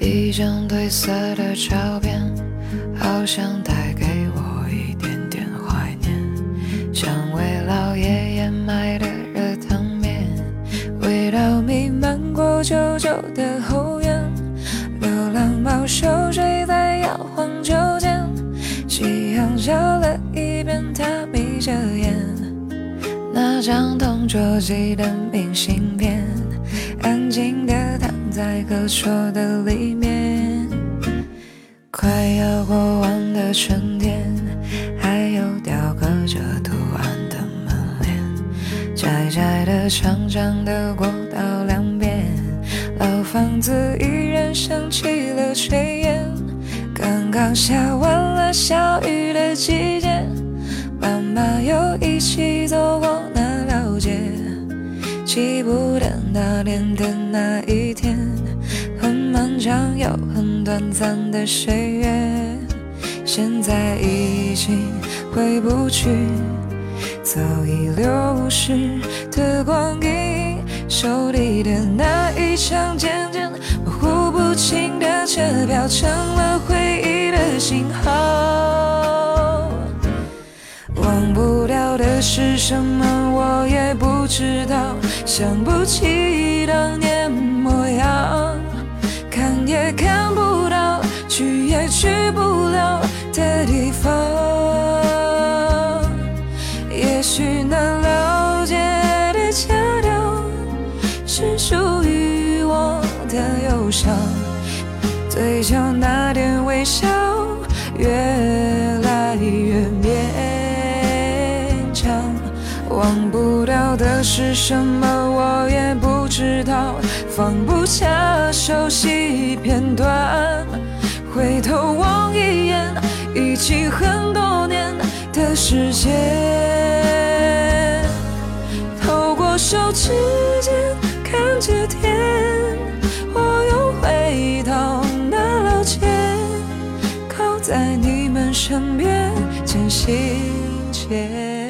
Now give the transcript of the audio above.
一张褪色的照片，好像带给我一点点怀念。像为老爷爷买的热汤面，味道弥漫过旧旧的后院。流浪猫熟睡在摇晃秋千，夕阳照了一遍，它眯着眼。那张同桌寄的明信片，安静的躺在课桌的里面。快要过完的春天，还有雕刻着图案的门帘，窄窄的、长长的过道两边，老房子依然升起了炊烟。刚刚下完了小雨的季节，爸妈又一起走过那条街，记不得那年的那一天，长又很短暂的岁月，现在已经回不去，早已流逝的光阴，手里的那一张渐渐模糊不清的车票，成了回忆的信号。忘不掉的是什么，我也不知道，想不起当年模样，看不到，去也去不了的地方。也许那了解的腔调，是属于我的忧伤，嘴角那点微笑，越忘不掉的是什么，我也不知道，放不下熟悉片段，回头望一眼，已经很多年的时间。透过手指间看着天，我又回到那老街，靠在你们身边，渐行渐